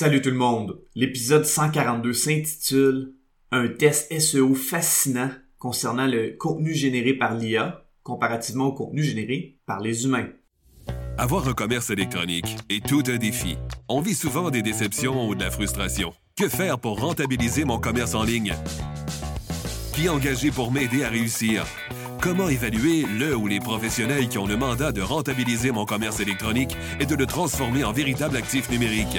Salut tout le monde. L'épisode 142 s'intitule Un test SEO fascinant concernant le contenu généré par l'IA comparativement au contenu généré par les humains. Avoir un commerce électronique est tout un défi. On vit souvent des déceptions ou de la frustration. Que faire pour rentabiliser mon commerce en ligne? Qui engager pour m'aider à réussir? Comment évaluer le ou les professionnels qui ont le mandat de rentabiliser mon commerce électronique et de le transformer en véritable actif numérique?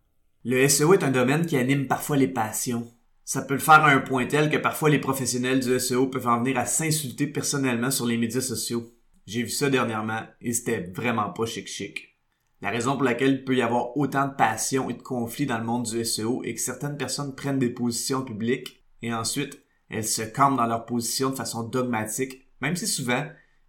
Le SEO est un domaine qui anime parfois les passions. Ça peut le faire à un point tel que parfois les professionnels du SEO peuvent en venir à s'insulter personnellement sur les médias sociaux. J'ai vu ça dernièrement et c'était vraiment pas chic chic. La raison pour laquelle il peut y avoir autant de passion et de conflits dans le monde du SEO est que certaines personnes prennent des positions publiques et ensuite elles se campent dans leur position de façon dogmatique, même si souvent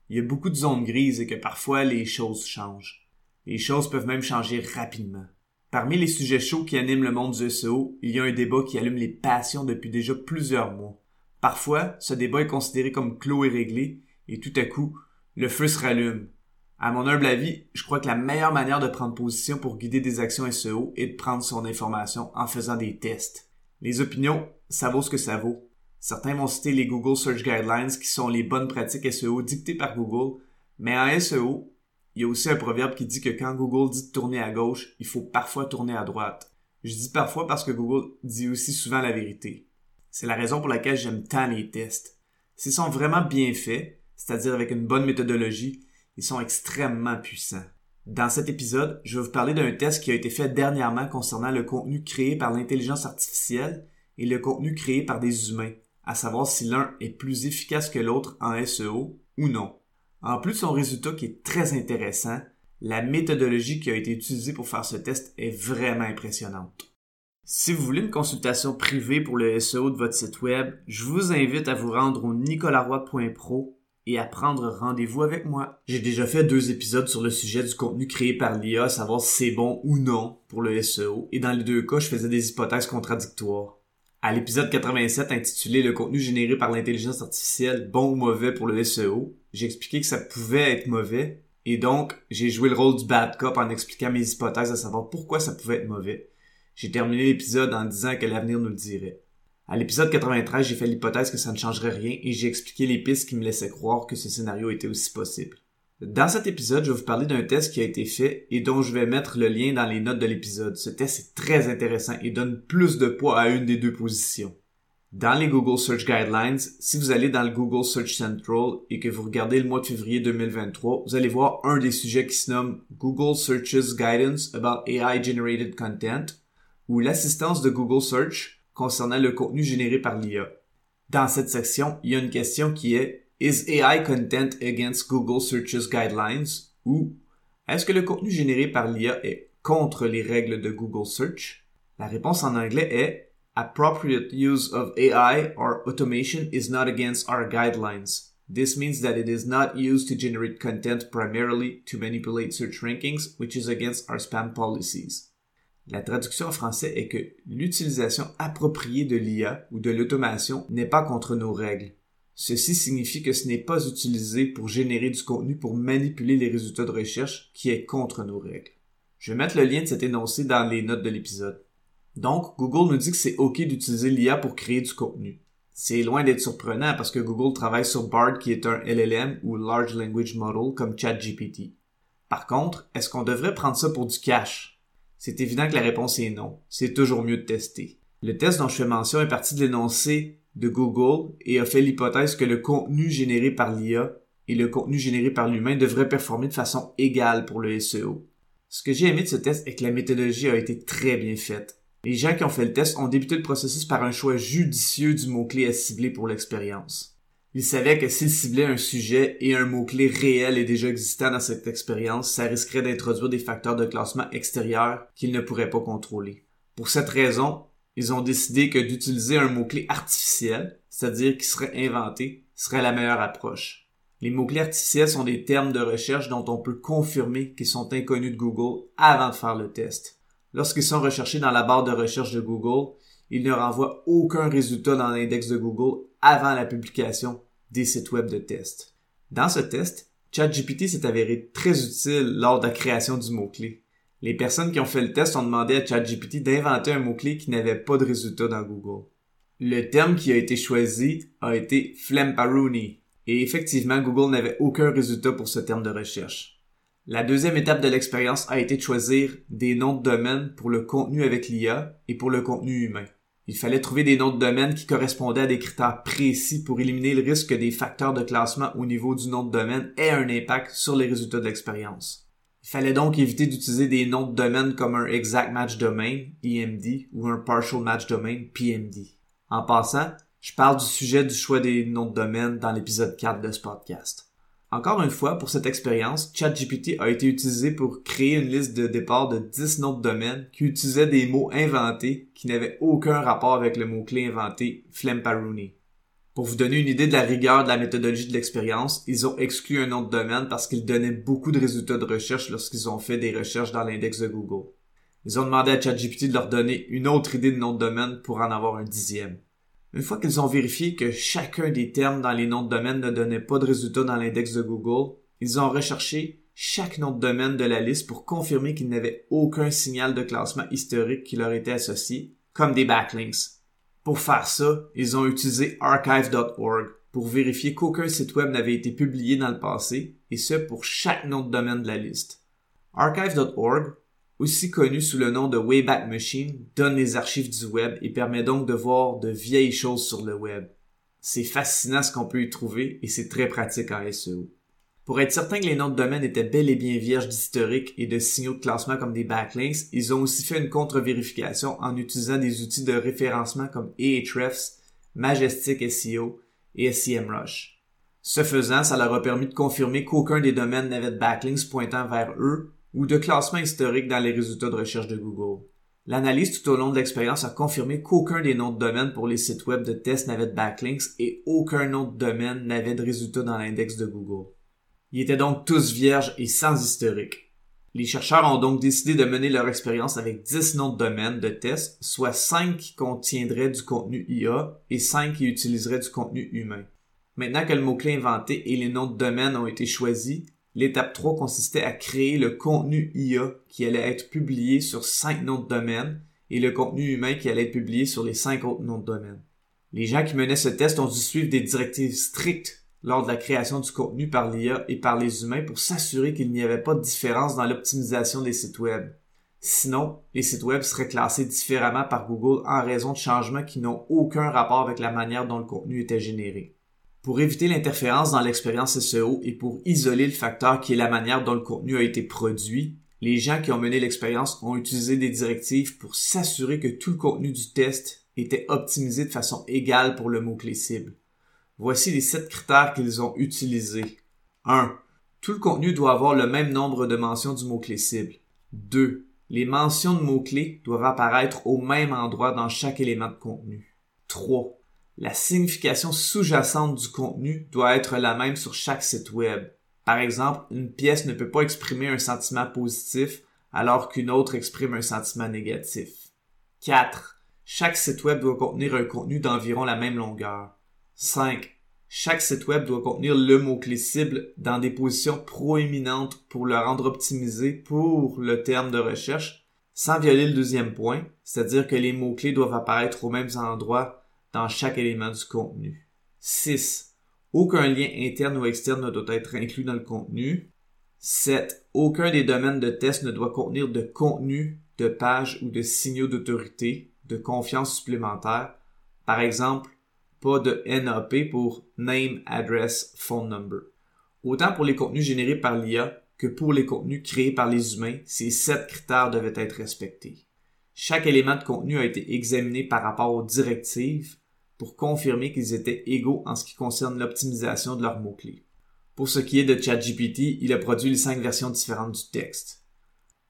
il y a beaucoup de zones grises et que parfois les choses changent. Les choses peuvent même changer rapidement. Parmi les sujets chauds qui animent le monde du SEO, il y a un débat qui allume les passions depuis déjà plusieurs mois. Parfois, ce débat est considéré comme clos et réglé, et tout à coup, le feu se rallume. À mon humble avis, je crois que la meilleure manière de prendre position pour guider des actions SEO est de prendre son information en faisant des tests. Les opinions, ça vaut ce que ça vaut. Certains vont citer les Google Search Guidelines qui sont les bonnes pratiques SEO dictées par Google, mais en SEO, il y a aussi un proverbe qui dit que quand Google dit tourner à gauche, il faut parfois tourner à droite. Je dis parfois parce que Google dit aussi souvent la vérité. C'est la raison pour laquelle j'aime tant les tests. S'ils sont vraiment bien faits, c'est-à-dire avec une bonne méthodologie, ils sont extrêmement puissants. Dans cet épisode, je vais vous parler d'un test qui a été fait dernièrement concernant le contenu créé par l'intelligence artificielle et le contenu créé par des humains, à savoir si l'un est plus efficace que l'autre en SEO ou non. En plus de son résultat qui est très intéressant, la méthodologie qui a été utilisée pour faire ce test est vraiment impressionnante. Si vous voulez une consultation privée pour le SEO de votre site web, je vous invite à vous rendre au nicolaroy.pro et à prendre rendez-vous avec moi. J'ai déjà fait deux épisodes sur le sujet du contenu créé par l'IA, savoir si c'est bon ou non pour le SEO, et dans les deux cas, je faisais des hypothèses contradictoires. À l'épisode 87 intitulé Le contenu généré par l'intelligence artificielle, bon ou mauvais pour le SEO, j'ai expliqué que ça pouvait être mauvais, et donc j'ai joué le rôle du bad cop en expliquant mes hypothèses à savoir pourquoi ça pouvait être mauvais. J'ai terminé l'épisode en disant que l'avenir nous le dirait. À l'épisode 93, j'ai fait l'hypothèse que ça ne changerait rien et j'ai expliqué les pistes qui me laissaient croire que ce scénario était aussi possible. Dans cet épisode, je vais vous parler d'un test qui a été fait et dont je vais mettre le lien dans les notes de l'épisode. Ce test est très intéressant et donne plus de poids à une des deux positions. Dans les Google Search Guidelines, si vous allez dans le Google Search Central et que vous regardez le mois de février 2023, vous allez voir un des sujets qui se nomme Google Searches Guidance about AI Generated Content ou l'assistance de Google Search concernant le contenu généré par l'IA. Dans cette section, il y a une question qui est Is AI content against Google Searches Guidelines? Ou est-ce que le contenu généré par l'IA est contre les règles de Google Search? La réponse en anglais est Appropriate use of AI or automation is not against our guidelines. This means that it is not used to generate content primarily to manipulate search rankings, which is against our spam policies. La traduction en français est que l'utilisation appropriée de l'IA ou de l'automation n'est pas contre nos règles. Ceci signifie que ce n'est pas utilisé pour générer du contenu pour manipuler les résultats de recherche qui est contre nos règles. Je vais mettre le lien de cet énoncé dans les notes de l'épisode. Donc, Google nous dit que c'est OK d'utiliser l'IA pour créer du contenu. C'est loin d'être surprenant parce que Google travaille sur BARD qui est un LLM ou Large Language Model comme ChatGPT. Par contre, est-ce qu'on devrait prendre ça pour du cash? C'est évident que la réponse est non. C'est toujours mieux de tester. Le test dont je fais mention est parti de l'énoncé de Google et a fait l'hypothèse que le contenu généré par l'IA et le contenu généré par l'humain devraient performer de façon égale pour le SEO. Ce que j'ai aimé de ce test est que la méthodologie a été très bien faite. Les gens qui ont fait le test ont débuté le processus par un choix judicieux du mot-clé à cibler pour l'expérience. Ils savaient que s'ils ciblaient un sujet et un mot-clé réel et déjà existant dans cette expérience, ça risquerait d'introduire des facteurs de classement extérieurs qu'ils ne pourraient pas contrôler. Pour cette raison, ils ont décidé que d'utiliser un mot-clé artificiel, c'est-à-dire qui serait inventé, serait la meilleure approche. Les mots-clés artificiels sont des termes de recherche dont on peut confirmer qu'ils sont inconnus de Google avant de faire le test. Lorsqu'ils sont recherchés dans la barre de recherche de Google, ils ne renvoient aucun résultat dans l'index de Google avant la publication des sites web de test. Dans ce test, ChatGPT s'est avéré très utile lors de la création du mot-clé. Les personnes qui ont fait le test ont demandé à ChatGPT d'inventer un mot-clé qui n'avait pas de résultat dans Google. Le terme qui a été choisi a été Flemparoony, et effectivement, Google n'avait aucun résultat pour ce terme de recherche. La deuxième étape de l'expérience a été de choisir des noms de domaine pour le contenu avec l'IA et pour le contenu humain. Il fallait trouver des noms de domaine qui correspondaient à des critères précis pour éliminer le risque que des facteurs de classement au niveau du nom de domaine aient un impact sur les résultats de l'expérience. Il fallait donc éviter d'utiliser des noms de domaine comme un Exact Match Domain, EMD, ou un Partial Match Domain, PMD. En passant, je parle du sujet du choix des noms de domaine dans l'épisode 4 de ce podcast. Encore une fois, pour cette expérience, ChatGPT a été utilisé pour créer une liste de départ de 10 noms de domaine qui utilisaient des mots inventés qui n'avaient aucun rapport avec le mot-clé inventé Flemparoony. Pour vous donner une idée de la rigueur de la méthodologie de l'expérience, ils ont exclu un nom de domaine parce qu'il donnait beaucoup de résultats de recherche lorsqu'ils ont fait des recherches dans l'index de Google. Ils ont demandé à ChatGPT de leur donner une autre idée de nom de domaine pour en avoir un dixième. Une fois qu'ils ont vérifié que chacun des termes dans les noms de domaine ne donnait pas de résultat dans l'index de Google, ils ont recherché chaque nom de domaine de la liste pour confirmer qu'il n'avait aucun signal de classement historique qui leur était associé, comme des backlinks. Pour faire ça, ils ont utilisé archive.org pour vérifier qu'aucun site web n'avait été publié dans le passé, et ce pour chaque nom de domaine de la liste. Archive.org aussi connu sous le nom de Wayback Machine, donne les archives du web et permet donc de voir de vieilles choses sur le web. C'est fascinant ce qu'on peut y trouver et c'est très pratique en SEO. Pour être certain que les noms de domaine étaient bel et bien vierges d'historique et de signaux de classement comme des backlinks, ils ont aussi fait une contre-vérification en utilisant des outils de référencement comme Ahrefs, Majestic SEO et SEMrush. Ce faisant, ça leur a permis de confirmer qu'aucun des domaines n'avait de backlinks pointant vers eux ou de classement historique dans les résultats de recherche de Google. L'analyse tout au long de l'expérience a confirmé qu'aucun des noms de domaine pour les sites web de test n'avait de backlinks et aucun nom de domaine n'avait de résultats dans l'index de Google. Ils étaient donc tous vierges et sans historique. Les chercheurs ont donc décidé de mener leur expérience avec 10 noms de domaine de test, soit 5 qui contiendraient du contenu IA et 5 qui utiliseraient du contenu humain. Maintenant que le mot-clé inventé et les noms de domaine ont été choisis, L'étape 3 consistait à créer le contenu IA qui allait être publié sur 5 noms de domaine et le contenu humain qui allait être publié sur les 5 autres noms de domaine. Les gens qui menaient ce test ont dû suivre des directives strictes lors de la création du contenu par l'IA et par les humains pour s'assurer qu'il n'y avait pas de différence dans l'optimisation des sites web. Sinon, les sites web seraient classés différemment par Google en raison de changements qui n'ont aucun rapport avec la manière dont le contenu était généré. Pour éviter l'interférence dans l'expérience SEO et pour isoler le facteur qui est la manière dont le contenu a été produit, les gens qui ont mené l'expérience ont utilisé des directives pour s'assurer que tout le contenu du test était optimisé de façon égale pour le mot-clé cible. Voici les sept critères qu'ils ont utilisés. 1. Tout le contenu doit avoir le même nombre de mentions du mot-clé cible. 2. Les mentions de mots-clés doivent apparaître au même endroit dans chaque élément de contenu. 3 la signification sous-jacente du contenu doit être la même sur chaque site web. Par exemple, une pièce ne peut pas exprimer un sentiment positif alors qu'une autre exprime un sentiment négatif. 4. Chaque site web doit contenir un contenu d'environ la même longueur. 5. Chaque site web doit contenir le mot-clé cible dans des positions proéminentes pour le rendre optimisé pour le terme de recherche, sans violer le deuxième point, c'est-à-dire que les mots-clés doivent apparaître aux mêmes endroits dans chaque élément du contenu. 6. Aucun lien interne ou externe ne doit être inclus dans le contenu. 7. Aucun des domaines de test ne doit contenir de contenu, de pages ou de signaux d'autorité, de confiance supplémentaire. Par exemple, pas de NAP pour Name, Address, Phone Number. Autant pour les contenus générés par l'IA que pour les contenus créés par les humains, ces sept critères devaient être respectés. Chaque élément de contenu a été examiné par rapport aux directives pour confirmer qu'ils étaient égaux en ce qui concerne l'optimisation de leurs mots-clés. Pour ce qui est de ChatGPT, il a produit les cinq versions différentes du texte.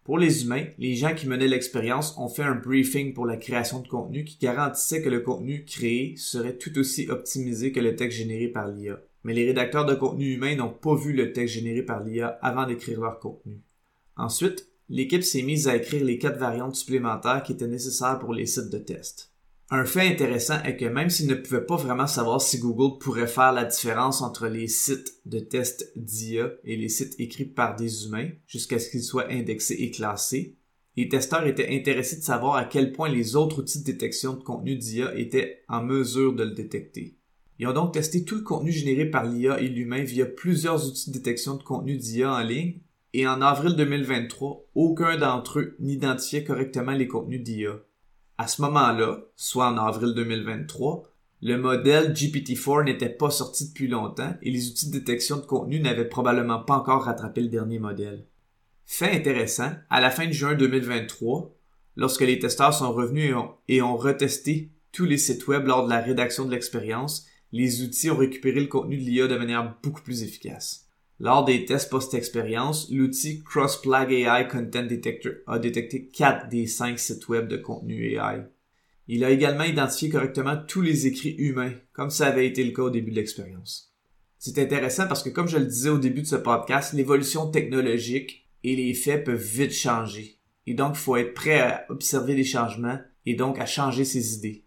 Pour les humains, les gens qui menaient l'expérience ont fait un briefing pour la création de contenu qui garantissait que le contenu créé serait tout aussi optimisé que le texte généré par l'IA. Mais les rédacteurs de contenu humain n'ont pas vu le texte généré par l'IA avant d'écrire leur contenu. Ensuite, l'équipe s'est mise à écrire les quatre variantes supplémentaires qui étaient nécessaires pour les sites de test. Un fait intéressant est que même s'ils ne pouvaient pas vraiment savoir si Google pourrait faire la différence entre les sites de test d'IA et les sites écrits par des humains jusqu'à ce qu'ils soient indexés et classés, les testeurs étaient intéressés de savoir à quel point les autres outils de détection de contenu d'IA étaient en mesure de le détecter. Ils ont donc testé tout le contenu généré par l'IA et l'humain via plusieurs outils de détection de contenu d'IA en ligne et en avril 2023, aucun d'entre eux n'identifiait correctement les contenus d'IA. À ce moment-là, soit en avril 2023, le modèle GPT-4 n'était pas sorti depuis longtemps et les outils de détection de contenu n'avaient probablement pas encore rattrapé le dernier modèle. Fait intéressant, à la fin de juin 2023, lorsque les testeurs sont revenus et ont, et ont retesté tous les sites web lors de la rédaction de l'expérience, les outils ont récupéré le contenu de l'IA de manière beaucoup plus efficace. Lors des tests post-expérience, l'outil Cross-Plug AI Content Detector a détecté 4 des 5 sites web de contenu AI. Il a également identifié correctement tous les écrits humains, comme ça avait été le cas au début de l'expérience. C'est intéressant parce que comme je le disais au début de ce podcast, l'évolution technologique et les faits peuvent vite changer. Et donc, il faut être prêt à observer les changements et donc à changer ses idées.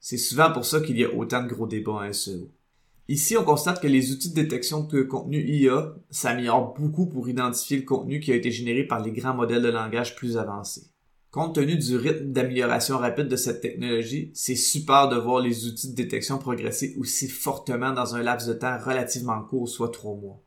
C'est souvent pour ça qu'il y a autant de gros débats en SEO. Ici, on constate que les outils de détection de contenu IA s'améliorent beaucoup pour identifier le contenu qui a été généré par les grands modèles de langage plus avancés. Compte tenu du rythme d'amélioration rapide de cette technologie, c'est super de voir les outils de détection progresser aussi fortement dans un laps de temps relativement court, soit trois mois.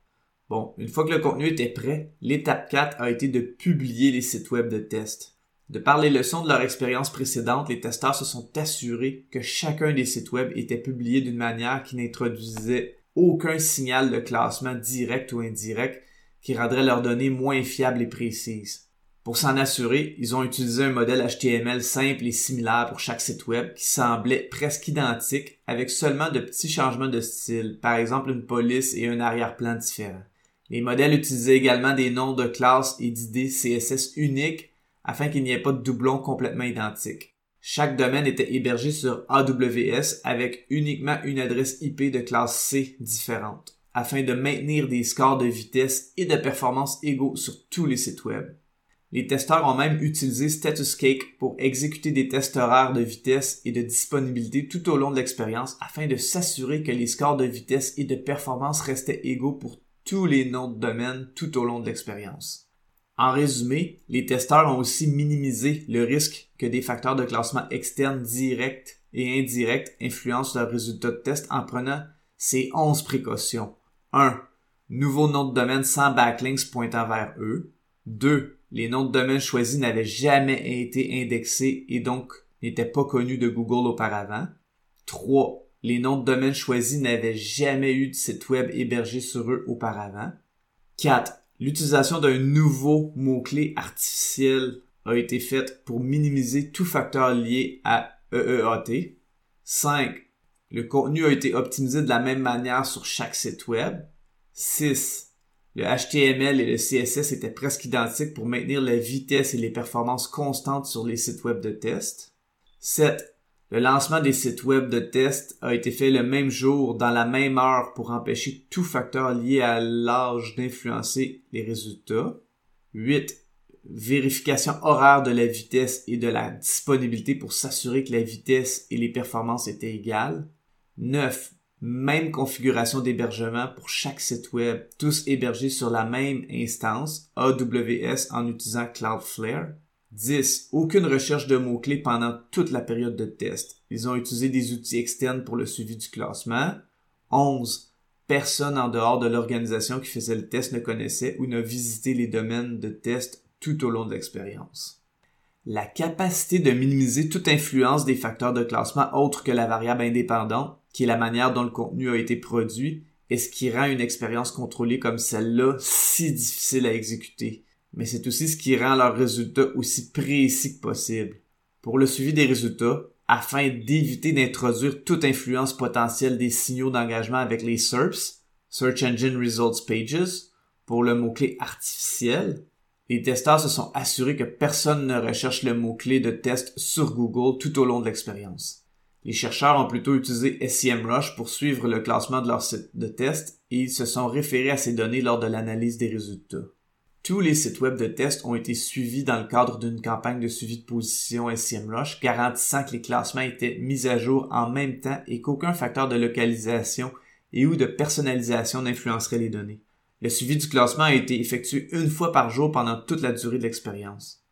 Bon, une fois que le contenu était prêt, l'étape 4 a été de publier les sites web de test. De par les leçons de leur expérience précédente, les testeurs se sont assurés que chacun des sites web était publié d'une manière qui n'introduisait aucun signal de classement direct ou indirect qui rendrait leurs données moins fiables et précises. Pour s'en assurer, ils ont utilisé un modèle HTML simple et similaire pour chaque site web qui semblait presque identique avec seulement de petits changements de style, par exemple une police et un arrière-plan différents. Les modèles utilisaient également des noms de classes et d'idées CSS uniques afin qu'il n'y ait pas de doublons complètement identiques. Chaque domaine était hébergé sur AWS avec uniquement une adresse IP de classe C différente, afin de maintenir des scores de vitesse et de performance égaux sur tous les sites web. Les testeurs ont même utilisé StatusCake pour exécuter des tests horaires de vitesse et de disponibilité tout au long de l'expérience afin de s'assurer que les scores de vitesse et de performance restaient égaux pour tous les noms de domaine tout au long de l'expérience. En résumé, les testeurs ont aussi minimisé le risque que des facteurs de classement externes directs et indirects influencent leurs résultats de test en prenant ces 11 précautions. 1. Nouveau nom de domaine sans backlinks pointant vers eux. 2. Les noms de domaine choisis n'avaient jamais été indexés et donc n'étaient pas connus de Google auparavant. 3. Les noms de domaine choisis n'avaient jamais eu de site web hébergé sur eux auparavant. 4 L'utilisation d'un nouveau mot-clé artificiel a été faite pour minimiser tout facteur lié à EEAT. 5. Le contenu a été optimisé de la même manière sur chaque site web. 6. Le HTML et le CSS étaient presque identiques pour maintenir la vitesse et les performances constantes sur les sites web de test. 7. Le lancement des sites web de test a été fait le même jour, dans la même heure, pour empêcher tout facteur lié à l'âge d'influencer les résultats. 8. Vérification horaire de la vitesse et de la disponibilité pour s'assurer que la vitesse et les performances étaient égales. 9. Même configuration d'hébergement pour chaque site web, tous hébergés sur la même instance, AWS en utilisant Cloudflare. 10. Aucune recherche de mots-clés pendant toute la période de test. Ils ont utilisé des outils externes pour le suivi du classement. 11. Personne en dehors de l'organisation qui faisait le test ne connaissait ou n'a visité les domaines de test tout au long de l'expérience. La capacité de minimiser toute influence des facteurs de classement autres que la variable indépendante, qui est la manière dont le contenu a été produit, est ce qui rend une expérience contrôlée comme celle-là si difficile à exécuter mais c'est aussi ce qui rend leurs résultats aussi précis que possible. Pour le suivi des résultats, afin d'éviter d'introduire toute influence potentielle des signaux d'engagement avec les SERPs, Search Engine Results Pages, pour le mot-clé artificiel, Les testeurs se sont assurés que personne ne recherche le mot-clé de test sur Google tout au long de l'expérience. Les chercheurs ont plutôt utilisé SEMrush pour suivre le classement de leur site de test et ils se sont référés à ces données lors de l'analyse des résultats. Tous les sites web de test ont été suivis dans le cadre d'une campagne de suivi de position SEMrush garantissant que les classements étaient mis à jour en même temps et qu'aucun facteur de localisation et ou de personnalisation n'influencerait les données. Le suivi du classement a été effectué une fois par jour pendant toute la durée de l'expérience.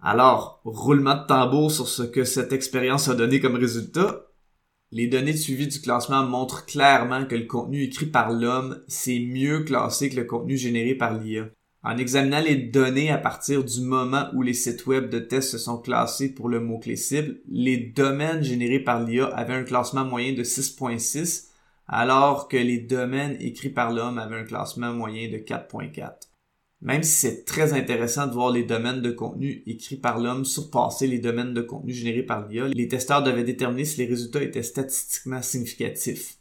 Alors, roulement de tambour sur ce que cette expérience a donné comme résultat. Les données de suivi du classement montrent clairement que le contenu écrit par l'homme, c'est mieux classé que le contenu généré par l'IA. En examinant les données à partir du moment où les sites web de test se sont classés pour le mot-clé cible, les domaines générés par l'IA avaient un classement moyen de 6.6, alors que les domaines écrits par l'homme avaient un classement moyen de 4.4. Même si c'est très intéressant de voir les domaines de contenu écrits par l'homme surpasser les domaines de contenu générés par l'IA, les testeurs devaient déterminer si les résultats étaient statistiquement significatifs.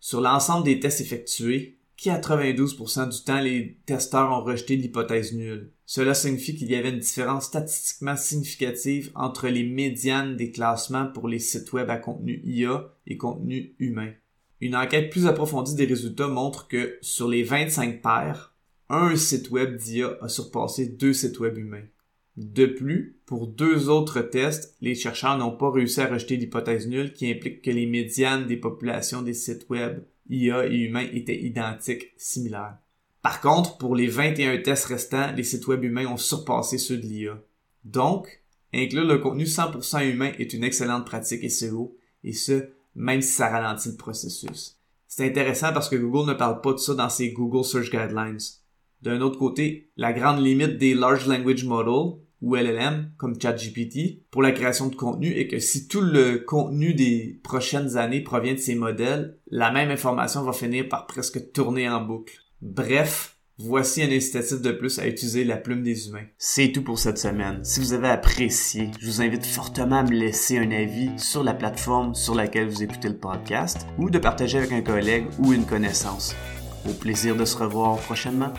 Sur l'ensemble des tests effectués, 92% du temps, les testeurs ont rejeté l'hypothèse nulle. Cela signifie qu'il y avait une différence statistiquement significative entre les médianes des classements pour les sites web à contenu IA et contenu humain. Une enquête plus approfondie des résultats montre que sur les 25 paires, un site web d'IA a surpassé deux sites web humains. De plus, pour deux autres tests, les chercheurs n'ont pas réussi à rejeter l'hypothèse nulle qui implique que les médianes des populations des sites web IA et humains étaient identiques, similaires. Par contre, pour les 21 tests restants, les sites web humains ont surpassé ceux de l'IA. Donc, inclure le contenu 100% humain est une excellente pratique SEO, et ce, même si ça ralentit le processus. C'est intéressant parce que Google ne parle pas de ça dans ses Google Search Guidelines. D'un autre côté, la grande limite des Large Language Models, ou LLM, comme ChatGPT, pour la création de contenu est que si tout le contenu des prochaines années provient de ces modèles, la même information va finir par presque tourner en boucle. Bref, voici un incitatif de plus à utiliser la plume des humains. C'est tout pour cette semaine. Si vous avez apprécié, je vous invite fortement à me laisser un avis sur la plateforme sur laquelle vous écoutez le podcast ou de partager avec un collègue ou une connaissance. Au plaisir de se revoir prochainement.